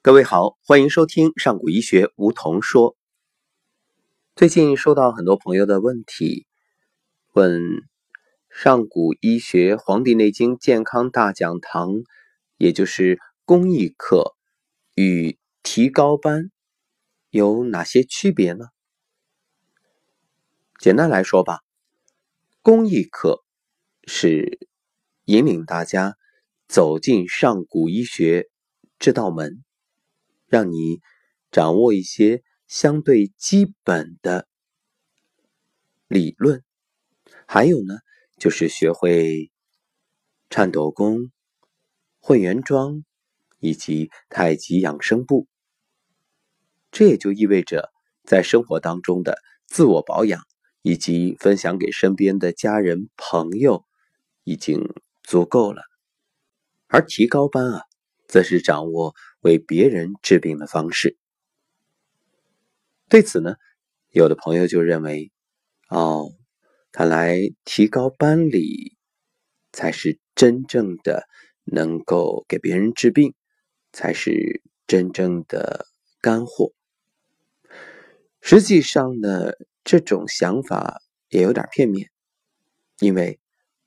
各位好，欢迎收听上古医学梧桐说。最近收到很多朋友的问题，问上古医学《黄帝内经健康大讲堂》，也就是公益课与提高班有哪些区别呢？简单来说吧，公益课是引领大家走进上古医学这道门。让你掌握一些相对基本的理论，还有呢，就是学会颤抖功、混元桩以及太极养生步。这也就意味着，在生活当中的自我保养以及分享给身边的家人朋友已经足够了，而提高班啊。则是掌握为别人治病的方式。对此呢，有的朋友就认为，哦，看来提高班里才是真正的能够给别人治病，才是真正的干货。实际上呢，这种想法也有点片面，因为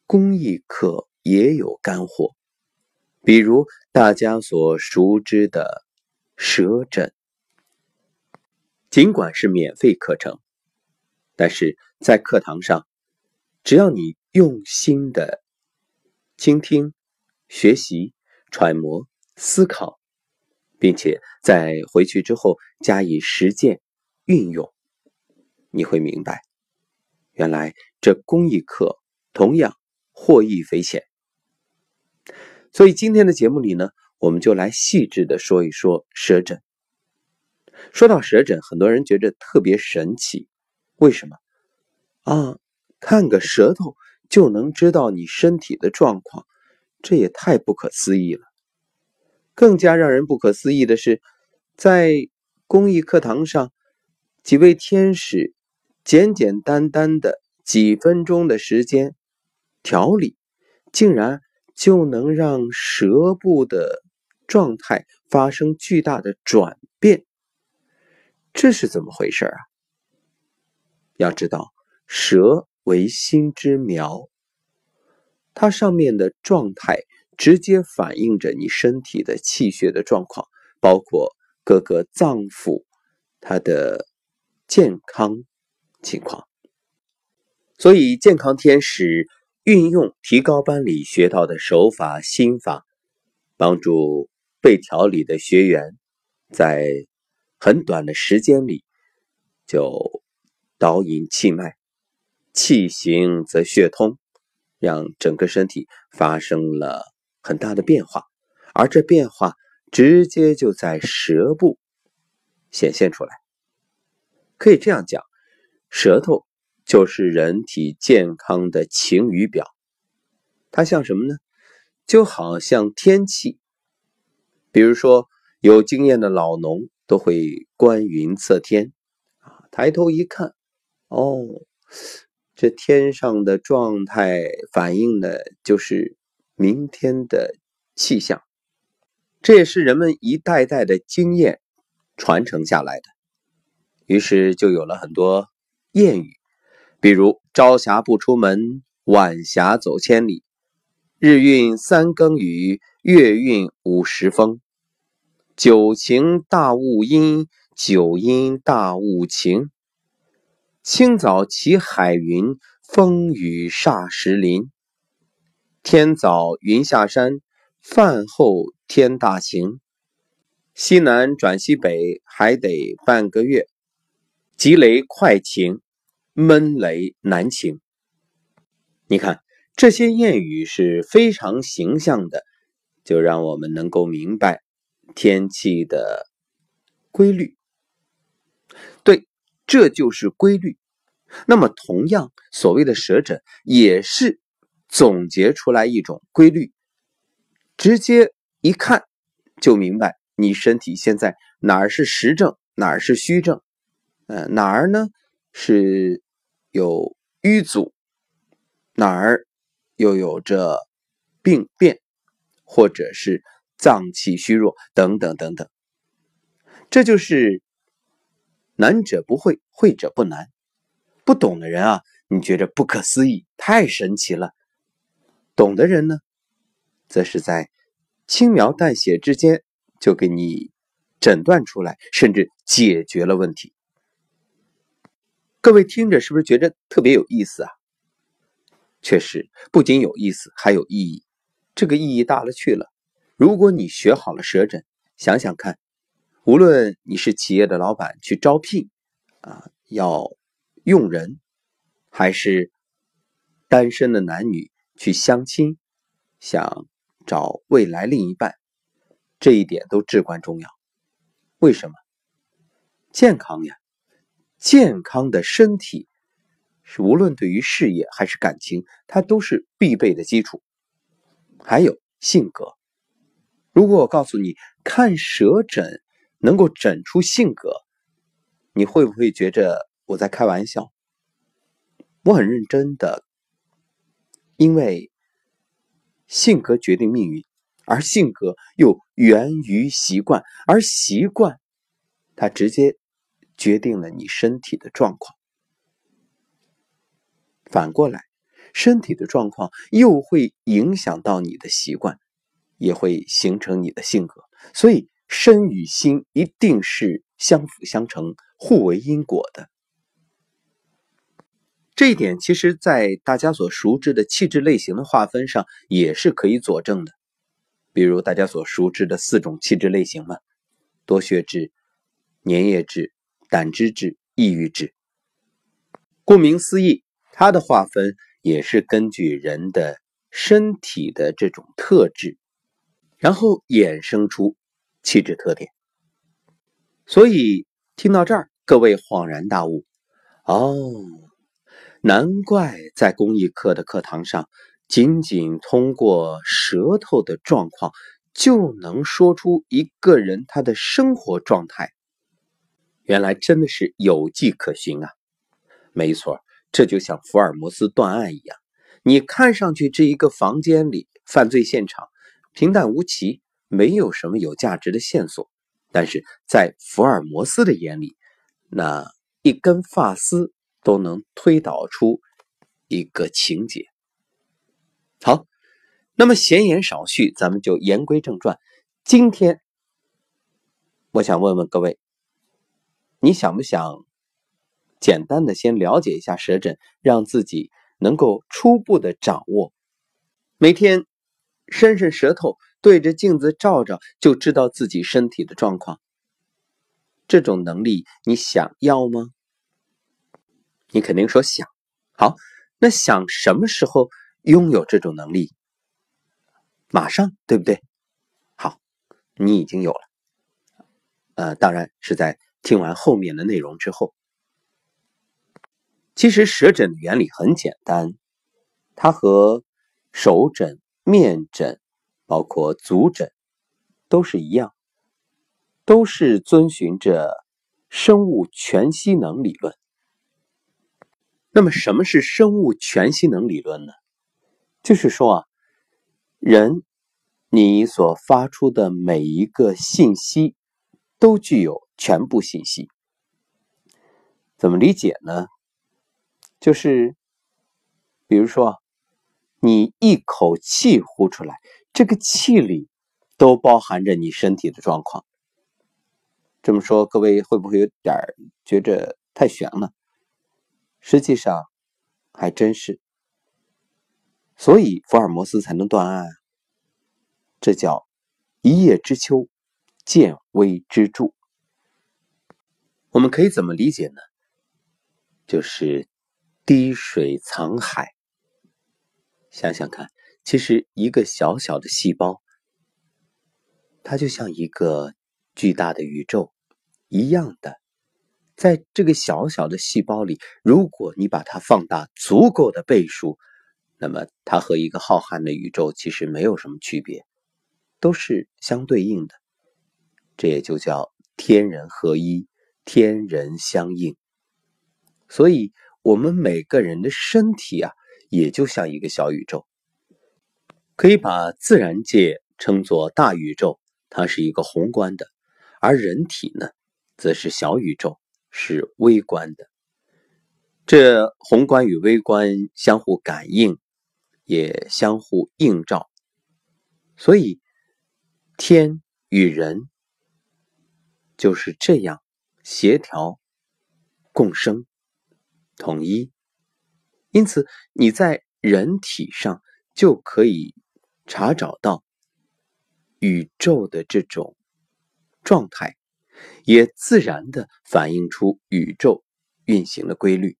公益课也有干货。比如大家所熟知的舌诊，尽管是免费课程，但是在课堂上，只要你用心的倾听、学习、揣摩、思考，并且在回去之后加以实践运用，你会明白，原来这公益课同样获益匪浅。所以今天的节目里呢，我们就来细致的说一说舌诊。说到舌诊，很多人觉得特别神奇，为什么？啊，看个舌头就能知道你身体的状况，这也太不可思议了。更加让人不可思议的是，在公益课堂上，几位天使简简单单的几分钟的时间调理，竟然。就能让舌部的状态发生巨大的转变，这是怎么回事啊？要知道，舌为心之苗，它上面的状态直接反映着你身体的气血的状况，包括各个脏腑它的健康情况，所以健康天使。运用提高班里学到的手法心法，帮助被调理的学员在很短的时间里就导引气脉，气行则血通，让整个身体发生了很大的变化，而这变化直接就在舌部显现出来。可以这样讲，舌头。就是人体健康的晴雨表，它像什么呢？就好像天气。比如说，有经验的老农都会观云测天，啊，抬头一看，哦，这天上的状态反映的就是明天的气象。这也是人们一代代的经验传承下来的，于是就有了很多谚语。比如朝霞不出门，晚霞走千里；日运三更雨，月运五时风。九晴大雾阴，九阴大雾晴。清早起海云，风雨霎时临。天早云下山，饭后天大晴。西南转西北，还得半个月。急雷快晴。闷雷难晴，你看这些谚语是非常形象的，就让我们能够明白天气的规律。对，这就是规律。那么，同样，所谓的舌诊也是总结出来一种规律，直接一看就明白你身体现在哪儿是实症，哪儿是虚症，呃，哪儿呢？是有瘀阻，哪儿又有着病变，或者是脏器虚弱等等等等，这就是难者不会，会者不难。不懂的人啊，你觉着不可思议，太神奇了；懂的人呢，则是在轻描淡写之间就给你诊断出来，甚至解决了问题。各位听着，是不是觉得特别有意思啊？确实，不仅有意思，还有意义。这个意义大了去了。如果你学好了舌诊，想想看，无论你是企业的老板去招聘啊，要用人，还是单身的男女去相亲，想找未来另一半，这一点都至关重要。为什么？健康呀，健康的身体。是无论对于事业还是感情，它都是必备的基础。还有性格，如果我告诉你看舌诊能够诊出性格，你会不会觉着我在开玩笑？我很认真的，因为性格决定命运，而性格又源于习惯，而习惯它直接决定了你身体的状况。反过来，身体的状况又会影响到你的习惯，也会形成你的性格。所以，身与心一定是相辅相成、互为因果的。这一点，其实，在大家所熟知的气质类型的划分上，也是可以佐证的。比如，大家所熟知的四种气质类型嘛：多血质、粘液质、胆汁质、抑郁质。顾名思义。它的划分也是根据人的身体的这种特质，然后衍生出气质特点。所以听到这儿，各位恍然大悟：哦，难怪在公益课的课堂上，仅仅通过舌头的状况就能说出一个人他的生活状态。原来真的是有迹可循啊！没错。这就像福尔摩斯断案一样，你看上去这一个房间里犯罪现场平淡无奇，没有什么有价值的线索，但是在福尔摩斯的眼里，那一根发丝都能推导出一个情节。好，那么闲言少叙，咱们就言归正传。今天，我想问问各位，你想不想？简单的先了解一下舌诊，让自己能够初步的掌握。每天伸伸舌头，对着镜子照照，就知道自己身体的状况。这种能力你想要吗？你肯定说想。好，那想什么时候拥有这种能力？马上，对不对？好，你已经有了。呃，当然是在听完后面的内容之后。其实舌诊的原理很简单，它和手诊、面诊，包括足诊，都是一样，都是遵循着生物全息能理论。那么，什么是生物全息能理论呢？就是说啊，人你所发出的每一个信息，都具有全部信息。怎么理解呢？就是，比如说，你一口气呼出来，这个气里都包含着你身体的状况。这么说，各位会不会有点觉着太悬了？实际上，还真是。所以福尔摩斯才能断案，这叫一叶知秋，见微知著。我们可以怎么理解呢？就是。滴水藏海，想想看，其实一个小小的细胞，它就像一个巨大的宇宙一样的，在这个小小的细胞里，如果你把它放大足够的倍数，那么它和一个浩瀚的宇宙其实没有什么区别，都是相对应的。这也就叫天人合一，天人相应。所以。我们每个人的身体啊，也就像一个小宇宙，可以把自然界称作大宇宙，它是一个宏观的；而人体呢，则是小宇宙，是微观的。这宏观与微观相互感应，也相互映照，所以天与人就是这样协调、共生、统一。因此，你在人体上就可以查找到宇宙的这种状态，也自然的反映出宇宙运行的规律。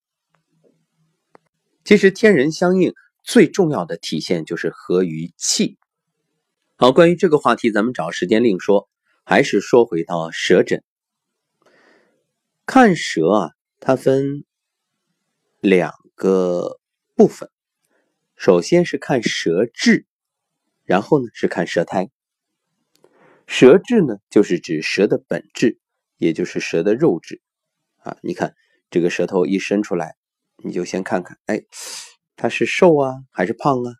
其实天人相应最重要的体现就是合于气。好，关于这个话题，咱们找时间另说。还是说回到舌诊，看舌啊，它分两个部分。首先是看舌质，然后呢是看舌苔。舌质呢，就是指舌的本质，也就是舌的肉质啊。你看这个舌头一伸出来。你就先看看，哎，它是瘦啊，还是胖啊？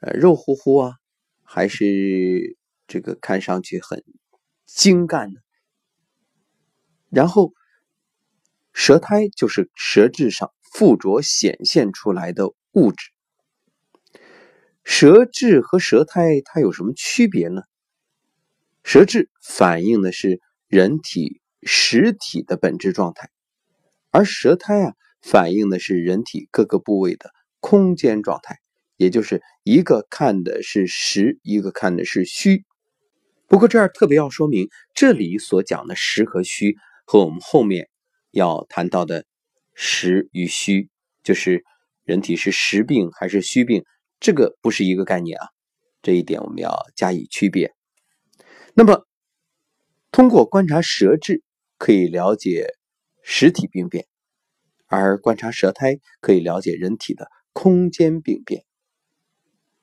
呃，肉乎乎啊，还是这个看上去很精干呢？然后，舌苔就是舌质上附着显现出来的物质。舌质和舌苔它有什么区别呢？舌质反映的是人体实体的本质状态，而舌苔啊。反映的是人体各个部位的空间状态，也就是一个看的是实，一个看的是虚。不过这儿特别要说明，这里所讲的实和虚，和我们后面要谈到的实与虚，就是人体是实病还是虚病，这个不是一个概念啊。这一点我们要加以区别。那么，通过观察舌质，可以了解实体病变。而观察舌苔，可以了解人体的空间病变。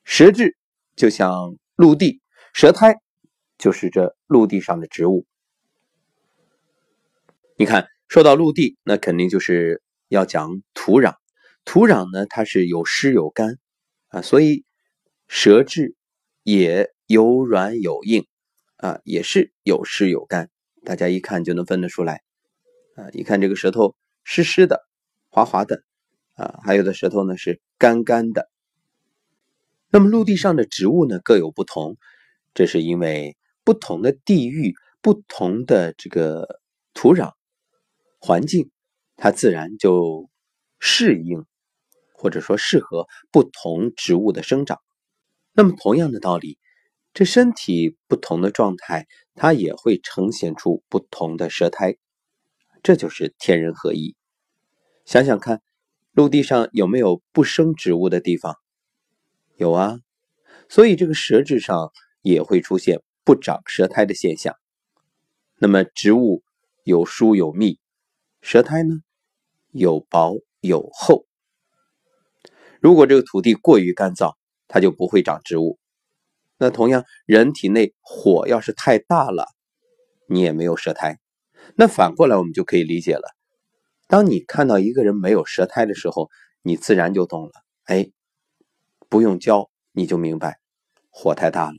舌质就像陆地，舌苔就是这陆地上的植物。你看，说到陆地，那肯定就是要讲土壤。土壤呢，它是有湿有干啊，所以舌质也有软有硬啊，也是有湿有干。大家一看就能分得出来啊，一看这个舌头湿湿的。滑滑的，啊，还有的舌头呢是干干的。那么陆地上的植物呢各有不同，这是因为不同的地域、不同的这个土壤环境，它自然就适应或者说适合不同植物的生长。那么同样的道理，这身体不同的状态，它也会呈现出不同的舌苔，这就是天人合一。想想看，陆地上有没有不生植物的地方？有啊，所以这个舌质上也会出现不长舌苔的现象。那么植物有疏有密，舌苔呢有薄有厚。如果这个土地过于干燥，它就不会长植物。那同样，人体内火要是太大了，你也没有舌苔。那反过来，我们就可以理解了。当你看到一个人没有舌苔的时候，你自然就懂了。哎，不用教你就明白，火太大了。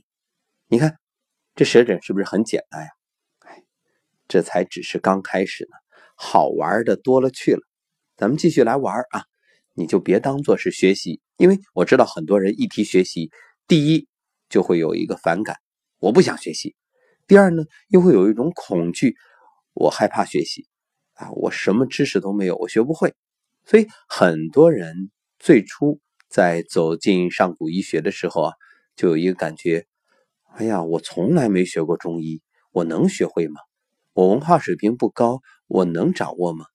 你看这舌诊是不是很简单呀？哎，这才只是刚开始呢，好玩的多了去了。咱们继续来玩啊！你就别当做是学习，因为我知道很多人一提学习，第一就会有一个反感，我不想学习；第二呢，又会有一种恐惧，我害怕学习。啊，我什么知识都没有，我学不会。所以很多人最初在走进上古医学的时候啊，就有一个感觉：哎呀，我从来没学过中医，我能学会吗？我文化水平不高，我能掌握吗？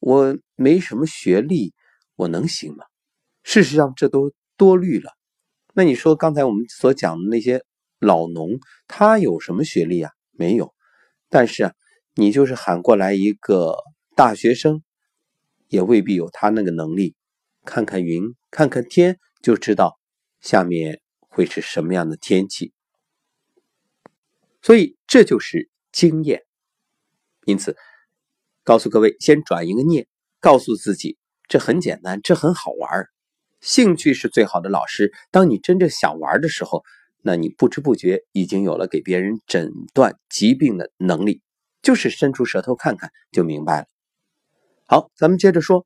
我没什么学历，我能行吗？事实上，这都多虑了。那你说刚才我们所讲的那些老农，他有什么学历啊？没有。但是啊。你就是喊过来一个大学生，也未必有他那个能力。看看云，看看天，就知道下面会是什么样的天气。所以这就是经验。因此，告诉各位，先转一个念，告诉自己，这很简单，这很好玩。兴趣是最好的老师。当你真正想玩的时候，那你不知不觉已经有了给别人诊断疾病的能力。就是伸出舌头看看就明白了。好，咱们接着说。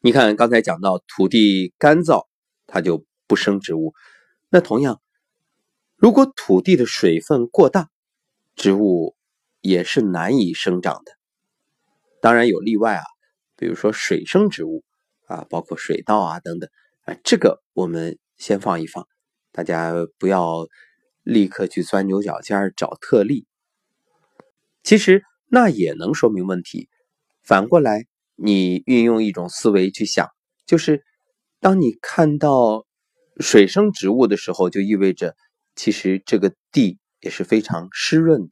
你看刚才讲到土地干燥，它就不生植物。那同样，如果土地的水分过大，植物也是难以生长的。当然有例外啊，比如说水生植物啊，包括水稻啊等等啊，这个我们先放一放，大家不要立刻去钻牛角尖找特例。其实那也能说明问题。反过来，你运用一种思维去想，就是当你看到水生植物的时候，就意味着其实这个地也是非常湿润的，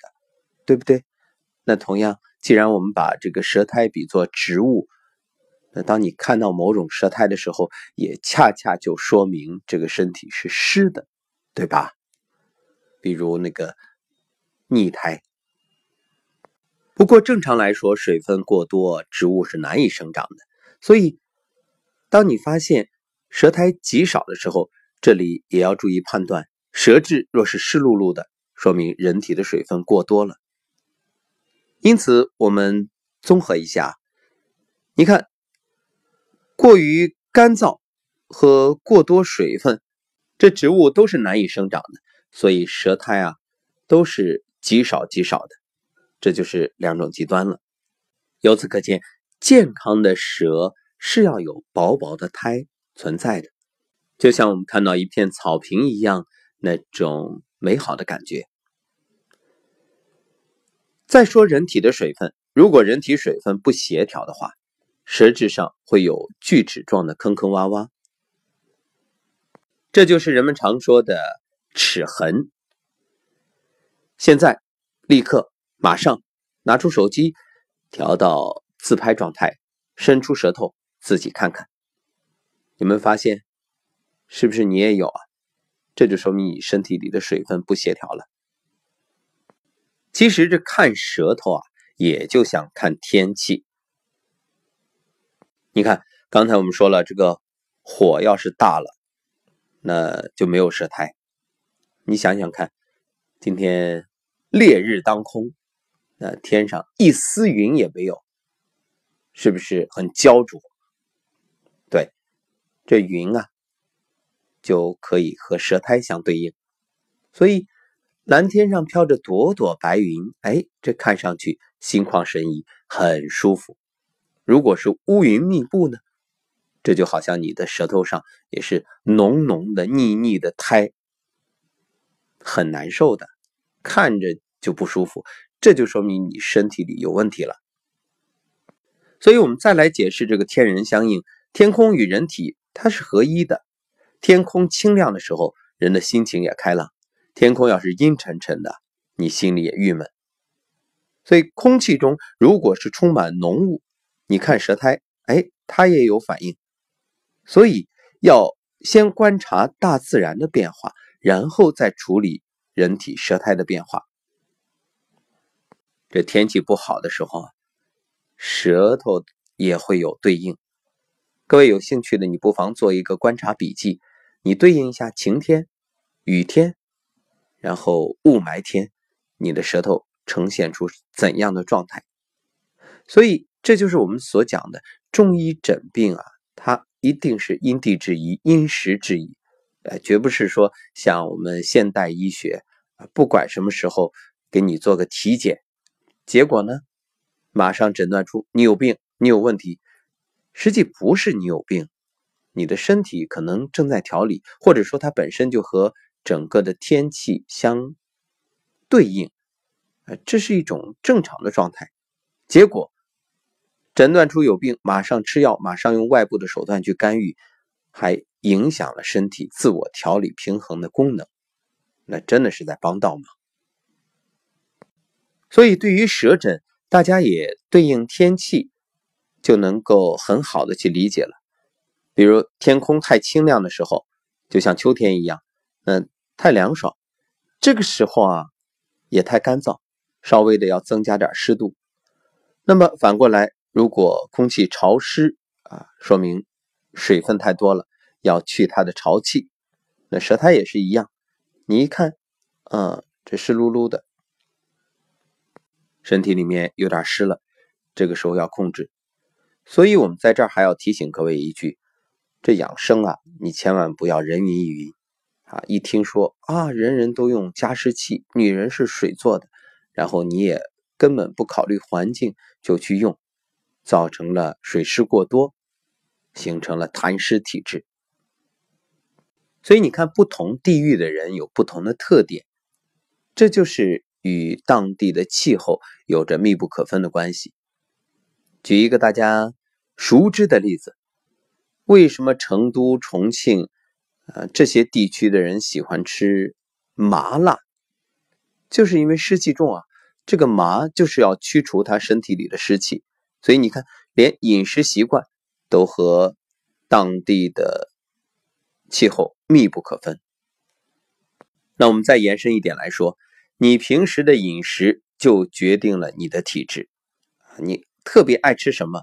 对不对？那同样，既然我们把这个舌苔比作植物，那当你看到某种舌苔的时候，也恰恰就说明这个身体是湿的，对吧？比如那个腻苔。不过正常来说，水分过多，植物是难以生长的。所以，当你发现舌苔极少的时候，这里也要注意判断。舌质若是湿漉漉的，说明人体的水分过多了。因此，我们综合一下，你看，过于干燥和过多水分，这植物都是难以生长的。所以，舌苔啊，都是极少极少的。这就是两种极端了。由此可见，健康的舌是要有薄薄的苔存在的，就像我们看到一片草坪一样，那种美好的感觉。再说人体的水分，如果人体水分不协调的话，舌质上会有锯齿状的坑坑洼洼，这就是人们常说的齿痕。现在，立刻。马上拿出手机，调到自拍状态，伸出舌头自己看看。有没有发现？是不是你也有啊？这就说明你身体里的水分不协调了。其实这看舌头啊，也就像看天气。你看，刚才我们说了，这个火要是大了，那就没有舌苔。你想想看，今天烈日当空。那天上一丝云也没有，是不是很焦灼？对，这云啊，就可以和舌苔相对应。所以蓝天上飘着朵朵白云，哎，这看上去心旷神怡，很舒服。如果是乌云密布呢，这就好像你的舌头上也是浓浓的腻腻的苔，很难受的，看着就不舒服。这就说明你身体里有问题了，所以我们再来解释这个天人相应，天空与人体它是合一的。天空清亮的时候，人的心情也开朗；天空要是阴沉沉的，你心里也郁闷。所以空气中如果是充满浓雾，你看舌苔，哎，它也有反应。所以要先观察大自然的变化，然后再处理人体舌苔的变化。这天气不好的时候啊，舌头也会有对应。各位有兴趣的，你不妨做一个观察笔记，你对应一下晴天、雨天，然后雾霾天，你的舌头呈现出怎样的状态？所以这就是我们所讲的中医诊病啊，它一定是因地制宜、因时制宜，呃，绝不是说像我们现代医学，不管什么时候给你做个体检。结果呢？马上诊断出你有病，你有问题。实际不是你有病，你的身体可能正在调理，或者说它本身就和整个的天气相对应，呃，这是一种正常的状态。结果诊断出有病，马上吃药，马上用外部的手段去干预，还影响了身体自我调理平衡的功能，那真的是在帮倒忙。所以，对于舌诊，大家也对应天气，就能够很好的去理解了。比如天空太清亮的时候，就像秋天一样，嗯，太凉爽；这个时候啊，也太干燥，稍微的要增加点湿度。那么反过来，如果空气潮湿啊，说明水分太多了，要去它的潮气。那舌苔也是一样，你一看，嗯，这湿漉漉的。身体里面有点湿了，这个时候要控制。所以，我们在这儿还要提醒各位一句：这养生啊，你千万不要人云亦云啊！一听说啊，人人都用加湿器，女人是水做的，然后你也根本不考虑环境就去用，造成了水湿过多，形成了痰湿体质。所以你看，不同地域的人有不同的特点，这就是与当地的气候有着密不可分的关系。举一个大家熟知的例子，为什么成都、重庆，呃这些地区的人喜欢吃麻辣？就是因为湿气重啊。这个麻就是要驱除他身体里的湿气，所以你看，连饮食习惯都和当地的气候密不可分。那我们再延伸一点来说，你平时的饮食就决定了你的体质你。特别爱吃什么，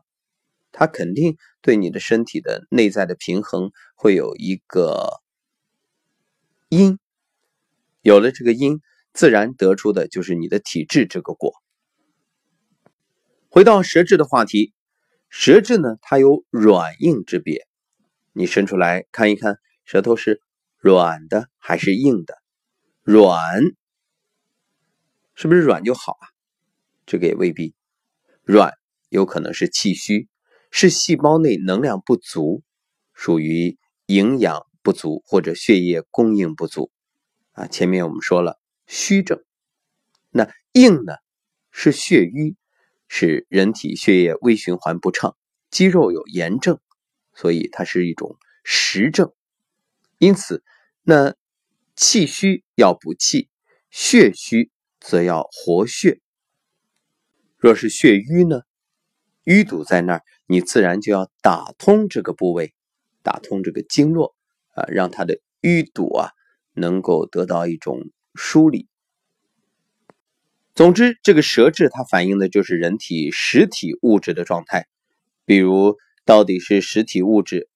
它肯定对你的身体的内在的平衡会有一个因，有了这个因，自然得出的就是你的体质这个果。回到舌质的话题，舌质呢，它有软硬之别，你伸出来看一看，舌头是软的还是硬的？软，是不是软就好啊？这个也未必，软。有可能是气虚，是细胞内能量不足，属于营养不足或者血液供应不足啊。前面我们说了虚症，那硬呢是血瘀，是人体血液微循环不畅，肌肉有炎症，所以它是一种实症。因此，那气虚要补气，血虚则要活血。若是血瘀呢？淤堵在那儿，你自然就要打通这个部位，打通这个经络啊，让它的淤堵啊能够得到一种梳理。总之，这个舌质它反映的就是人体实体物质的状态，比如到底是实体物质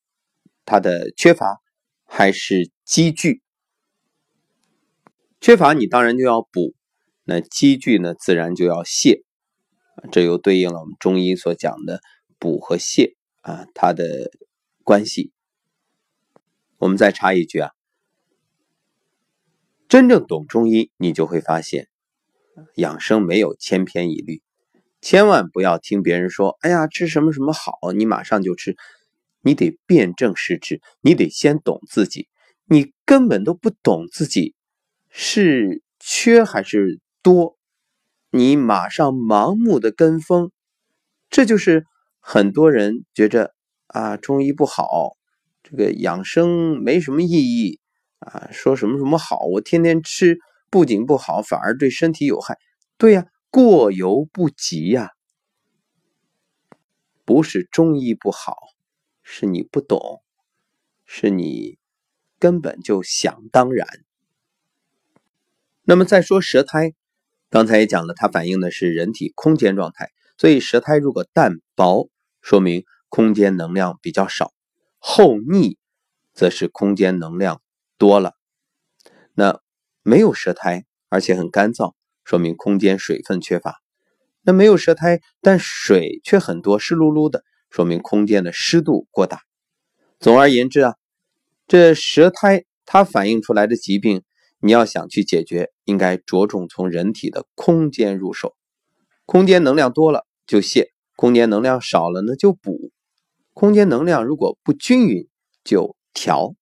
它的缺乏还是积聚。缺乏你当然就要补，那积聚呢自然就要泄。这又对应了我们中医所讲的补和泻啊，它的关系。我们再插一句啊，真正懂中医，你就会发现，养生没有千篇一律，千万不要听别人说，哎呀，吃什么什么好，你马上就吃，你得辨证施治，你得先懂自己，你根本都不懂自己是缺还是多。你马上盲目的跟风，这就是很多人觉着啊中医不好，这个养生没什么意义啊，说什么什么好，我天天吃不仅不好，反而对身体有害。对呀，过犹不及呀，不是中医不好，是你不懂，是你根本就想当然。那么再说舌苔。刚才也讲了，它反映的是人体空间状态，所以舌苔如果淡薄，说明空间能量比较少；厚腻，则是空间能量多了。那没有舌苔，而且很干燥，说明空间水分缺乏；那没有舌苔，但水却很多，湿漉漉的，说明空间的湿度过大。总而言之啊，这舌苔它反映出来的疾病。你要想去解决，应该着重从人体的空间入手。空间能量多了就泄，空间能量少了呢就补。空间能量如果不均匀就调。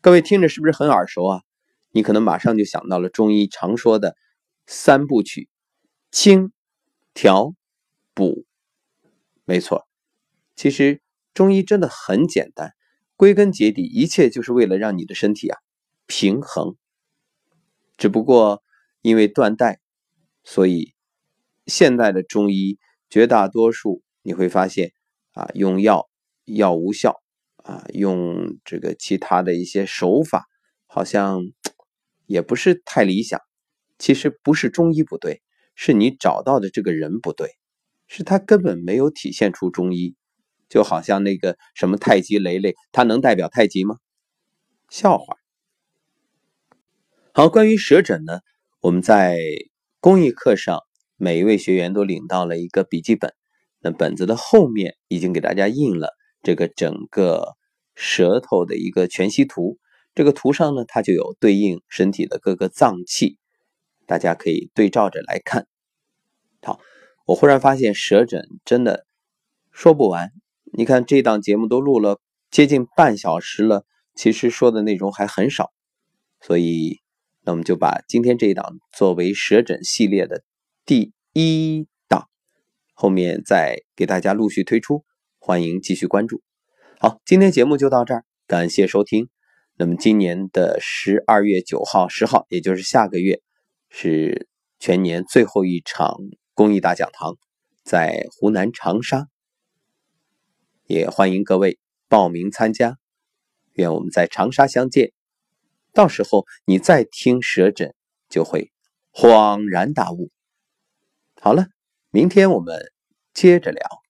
各位听着是不是很耳熟啊？你可能马上就想到了中医常说的三部曲：清、调、补。没错，其实中医真的很简单，归根结底，一切就是为了让你的身体啊。平衡，只不过因为断代，所以现在的中医绝大多数你会发现啊，用药药无效啊，用这个其他的一些手法，好像也不是太理想。其实不是中医不对，是你找到的这个人不对，是他根本没有体现出中医。就好像那个什么太极雷雷，他能代表太极吗？笑话。好，关于舌诊呢，我们在公益课上，每一位学员都领到了一个笔记本，那本子的后面已经给大家印了这个整个舌头的一个全息图。这个图上呢，它就有对应身体的各个脏器，大家可以对照着来看。好，我忽然发现舌诊真的说不完。你看这档节目都录了接近半小时了，其实说的内容还很少，所以那我们就把今天这一档作为舌诊系列的第一档，后面再给大家陆续推出，欢迎继续关注。好，今天节目就到这儿，感谢收听。那么今年的十二月九号、十号，也就是下个月，是全年最后一场公益大讲堂，在湖南长沙，也欢迎各位报名参加。愿我们在长沙相见，到时候你再听舌诊，就会恍然大悟。好了，明天我们接着聊。